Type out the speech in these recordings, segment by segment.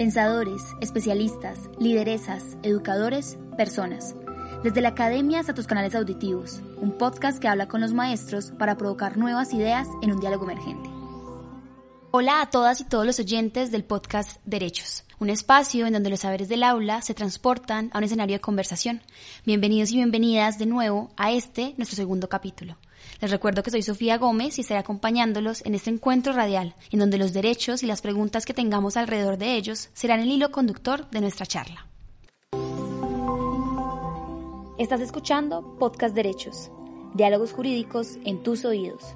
Pensadores, especialistas, lideresas, educadores, personas. Desde la academia hasta tus canales auditivos, un podcast que habla con los maestros para provocar nuevas ideas en un diálogo emergente. Hola a todas y todos los oyentes del podcast Derechos, un espacio en donde los saberes del aula se transportan a un escenario de conversación. Bienvenidos y bienvenidas de nuevo a este, nuestro segundo capítulo. Les recuerdo que soy Sofía Gómez y estaré acompañándolos en este encuentro radial, en donde los derechos y las preguntas que tengamos alrededor de ellos serán el hilo conductor de nuestra charla. Estás escuchando Podcast Derechos, diálogos jurídicos en tus oídos.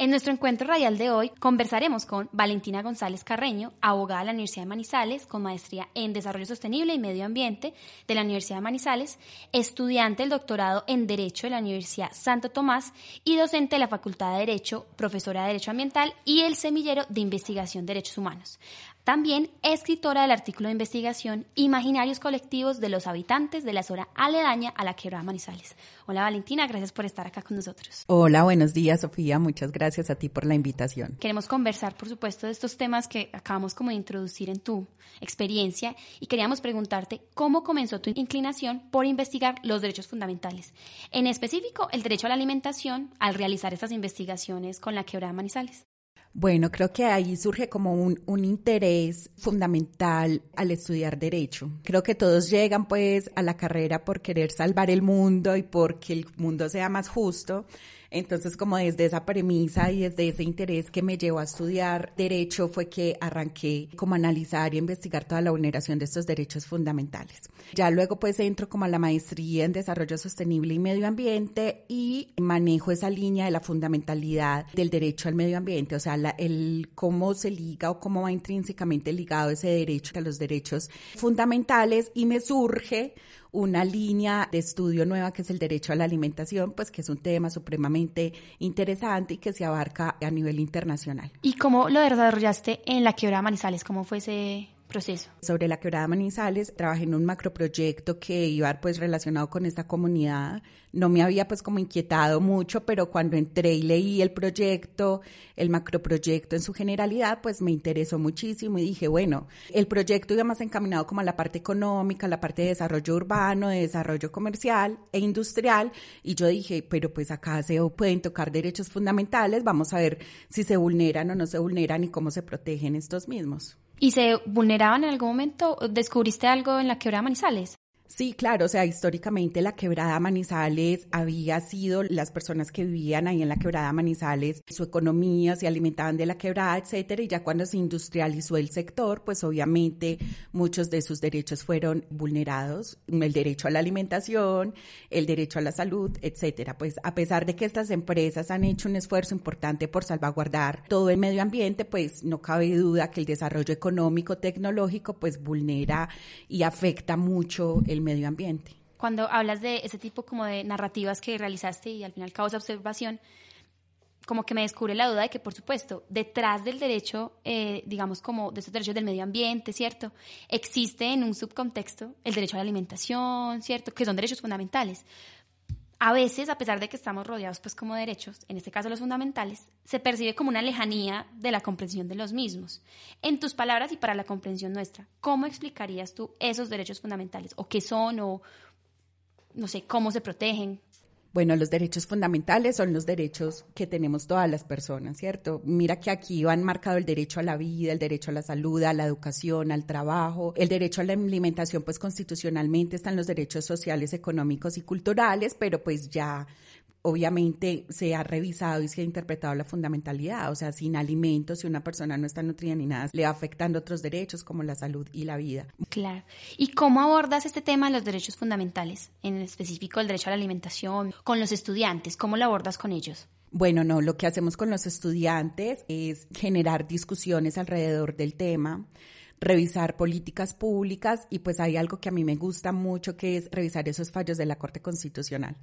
En nuestro encuentro radial de hoy conversaremos con Valentina González Carreño, abogada de la Universidad de Manizales, con maestría en Desarrollo Sostenible y Medio Ambiente de la Universidad de Manizales, estudiante del doctorado en Derecho de la Universidad Santo Tomás y docente de la Facultad de Derecho, profesora de Derecho Ambiental y el semillero de Investigación de Derechos Humanos. También escritora del artículo de investigación Imaginarios colectivos de los habitantes de la zona aledaña a la quebrada Manizales. Hola Valentina, gracias por estar acá con nosotros. Hola, buenos días Sofía, muchas gracias a ti por la invitación. Queremos conversar, por supuesto, de estos temas que acabamos como de introducir en tu experiencia y queríamos preguntarte cómo comenzó tu inclinación por investigar los derechos fundamentales, en específico el derecho a la alimentación al realizar estas investigaciones con la quebrada Manizales. Bueno, creo que ahí surge como un, un, interés fundamental al estudiar derecho. Creo que todos llegan pues a la carrera por querer salvar el mundo y porque el mundo sea más justo. Entonces, como desde esa premisa y desde ese interés que me llevó a estudiar derecho fue que arranqué como a analizar y investigar toda la vulneración de estos derechos fundamentales. Ya luego pues entro como a la maestría en desarrollo sostenible y medio ambiente y manejo esa línea de la fundamentalidad del derecho al medio ambiente, o sea, la, el cómo se liga o cómo va intrínsecamente ligado ese derecho a los derechos fundamentales y me surge una línea de estudio nueva que es el derecho a la alimentación, pues que es un tema supremamente interesante y que se abarca a nivel internacional. ¿Y cómo lo desarrollaste en la quebrada Manizales? ¿Cómo fue ese proceso? Sobre la quebrada Manizales, trabajé en un macroproyecto que iba pues relacionado con esta comunidad. No me había pues como inquietado mucho, pero cuando entré y leí el proyecto, el macroproyecto en su generalidad, pues me interesó muchísimo y dije, bueno, el proyecto iba más encaminado como a la parte económica, la parte de desarrollo urbano, de desarrollo comercial e industrial. Y yo dije, pero pues acá se pueden tocar derechos fundamentales, vamos a ver si se vulneran o no se vulneran y cómo se protegen estos mismos. ¿Y se vulneraban en algún momento? ¿Descubriste algo en la quebrada Manizales? Sí, claro, o sea, históricamente la quebrada Manizales había sido las personas que vivían ahí en la quebrada Manizales, su economía se alimentaban de la quebrada, etcétera, y ya cuando se industrializó el sector, pues obviamente muchos de sus derechos fueron vulnerados, el derecho a la alimentación, el derecho a la salud, etcétera. Pues a pesar de que estas empresas han hecho un esfuerzo importante por salvaguardar todo el medio ambiente, pues no cabe duda que el desarrollo económico tecnológico pues vulnera y afecta mucho el medio ambiente. Cuando hablas de ese tipo como de narrativas que realizaste y al final causa observación, como que me descubre la duda de que, por supuesto, detrás del derecho, eh, digamos, como de estos derechos del medio ambiente, ¿cierto? Existe en un subcontexto el derecho a la alimentación, ¿cierto? Que son derechos fundamentales. A veces, a pesar de que estamos rodeados, pues, como derechos, en este caso los fundamentales, se percibe como una lejanía de la comprensión de los mismos. En tus palabras y para la comprensión nuestra, ¿cómo explicarías tú esos derechos fundamentales? ¿O qué son? ¿O, no sé, cómo se protegen? Bueno, los derechos fundamentales son los derechos que tenemos todas las personas, ¿cierto? Mira que aquí van marcado el derecho a la vida, el derecho a la salud, a la educación, al trabajo, el derecho a la alimentación, pues constitucionalmente están los derechos sociales, económicos y culturales, pero pues ya obviamente se ha revisado y se ha interpretado la fundamentalidad, o sea, sin alimentos, si una persona no está nutrida ni nada, le va afectando otros derechos como la salud y la vida. Claro. ¿Y cómo abordas este tema de los derechos fundamentales, en específico el derecho a la alimentación, con los estudiantes? ¿Cómo lo abordas con ellos? Bueno, no, lo que hacemos con los estudiantes es generar discusiones alrededor del tema, revisar políticas públicas y pues hay algo que a mí me gusta mucho que es revisar esos fallos de la Corte Constitucional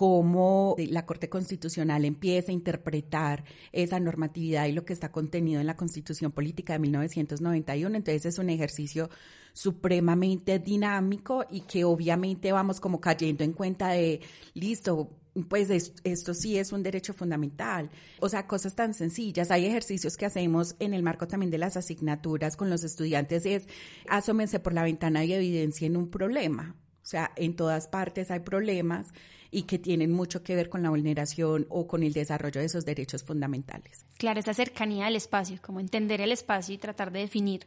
cómo la Corte Constitucional empieza a interpretar esa normatividad y lo que está contenido en la Constitución Política de 1991. Entonces es un ejercicio supremamente dinámico y que obviamente vamos como cayendo en cuenta de, listo, pues esto sí es un derecho fundamental. O sea, cosas tan sencillas. Hay ejercicios que hacemos en el marco también de las asignaturas con los estudiantes, es asómense por la ventana y evidencien un problema. O sea, en todas partes hay problemas y que tienen mucho que ver con la vulneración o con el desarrollo de esos derechos fundamentales. Claro, esa cercanía al espacio, como entender el espacio y tratar de definir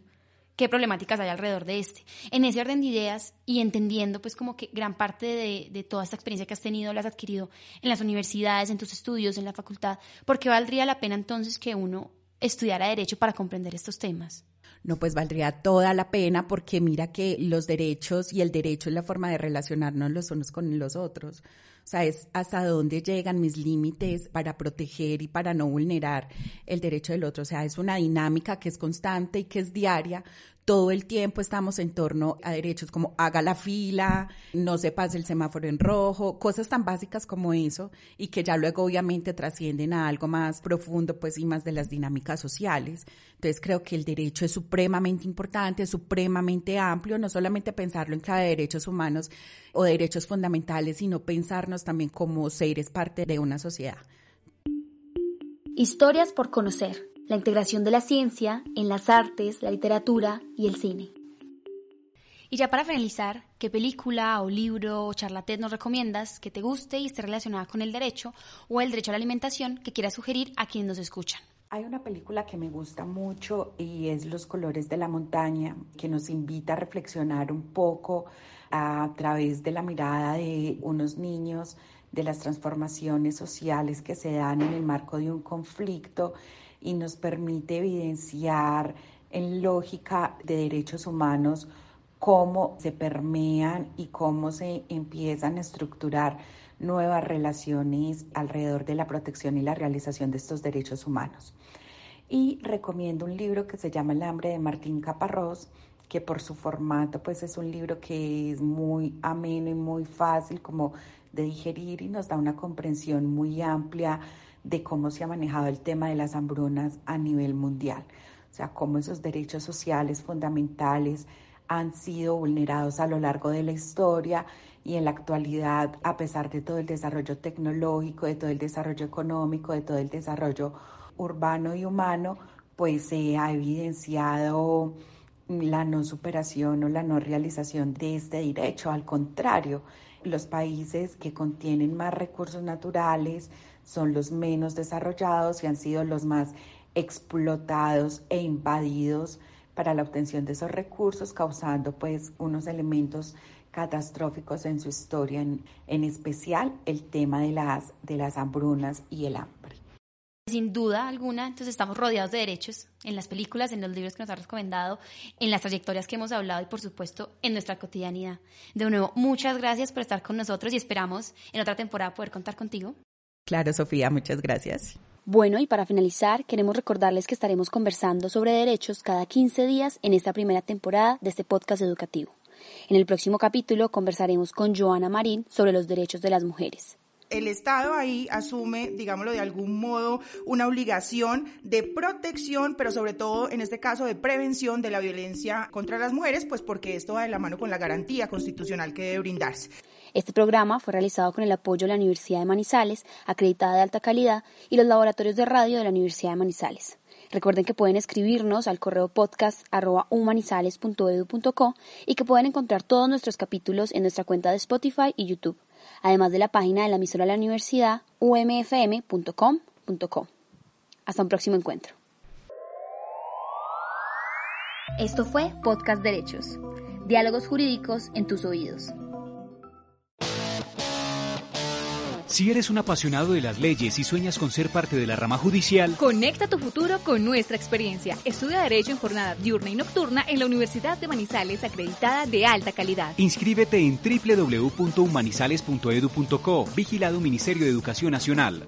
qué problemáticas hay alrededor de este. En ese orden de ideas y entendiendo pues como que gran parte de, de, toda esta experiencia que has tenido la has adquirido en las universidades, en tus estudios, en la facultad, ¿por qué valdría la pena entonces que uno estudiara derecho para comprender estos temas? No, pues valdría toda la pena porque mira que los derechos y el derecho es la forma de relacionarnos los unos con los otros. O sea, es hasta dónde llegan mis límites para proteger y para no vulnerar el derecho del otro. O sea, es una dinámica que es constante y que es diaria, todo el tiempo estamos en torno a derechos como haga la fila, no se pase el semáforo en rojo, cosas tan básicas como eso y que ya luego obviamente trascienden a algo más profundo pues y más de las dinámicas sociales. Entonces creo que el derecho es supremamente importante, supremamente amplio, no solamente pensarlo en clave de derechos humanos o derechos fundamentales, sino pensarnos también como seres parte de una sociedad. Historias por conocer la integración de la ciencia en las artes, la literatura y el cine. Y ya para finalizar, ¿qué película o libro o charlatet nos recomiendas que te guste y esté relacionada con el derecho o el derecho a la alimentación que quieras sugerir a quienes nos escuchan? Hay una película que me gusta mucho y es Los colores de la montaña, que nos invita a reflexionar un poco a través de la mirada de unos niños, de las transformaciones sociales que se dan en el marco de un conflicto y nos permite evidenciar en lógica de derechos humanos cómo se permean y cómo se empiezan a estructurar nuevas relaciones alrededor de la protección y la realización de estos derechos humanos. Y recomiendo un libro que se llama El hambre de Martín Caparrós, que por su formato pues es un libro que es muy ameno y muy fácil como de digerir y nos da una comprensión muy amplia de cómo se ha manejado el tema de las hambrunas a nivel mundial. O sea, cómo esos derechos sociales fundamentales han sido vulnerados a lo largo de la historia y en la actualidad, a pesar de todo el desarrollo tecnológico, de todo el desarrollo económico, de todo el desarrollo urbano y humano, pues se ha evidenciado la no superación o la no realización de este derecho. Al contrario, los países que contienen más recursos naturales, son los menos desarrollados y han sido los más explotados e invadidos para la obtención de esos recursos, causando pues unos elementos catastróficos en su historia, en, en especial el tema de las, de las hambrunas y el hambre. Sin duda alguna, entonces estamos rodeados de derechos en las películas, en los libros que nos ha recomendado, en las trayectorias que hemos hablado y por supuesto en nuestra cotidianidad. De nuevo, muchas gracias por estar con nosotros y esperamos en otra temporada poder contar contigo. Claro, Sofía, muchas gracias. Bueno, y para finalizar, queremos recordarles que estaremos conversando sobre derechos cada 15 días en esta primera temporada de este podcast educativo. En el próximo capítulo conversaremos con Joana Marín sobre los derechos de las mujeres el Estado ahí asume, digámoslo de algún modo, una obligación de protección, pero sobre todo en este caso de prevención de la violencia contra las mujeres, pues porque esto va de la mano con la garantía constitucional que debe brindarse. Este programa fue realizado con el apoyo de la Universidad de Manizales, acreditada de alta calidad, y los laboratorios de radio de la Universidad de Manizales. Recuerden que pueden escribirnos al correo podcast humanizales.edu.co y que pueden encontrar todos nuestros capítulos en nuestra cuenta de Spotify y YouTube, además de la página de la emisora de la universidad umfm.com.co. Hasta un próximo encuentro. Esto fue Podcast Derechos, diálogos jurídicos en tus oídos. Si eres un apasionado de las leyes y sueñas con ser parte de la rama judicial, conecta tu futuro con nuestra experiencia. Estudia Derecho en jornada diurna y nocturna en la Universidad de Manizales, acreditada de alta calidad. Inscríbete en www.humanizales.edu.co, vigilado Ministerio de Educación Nacional.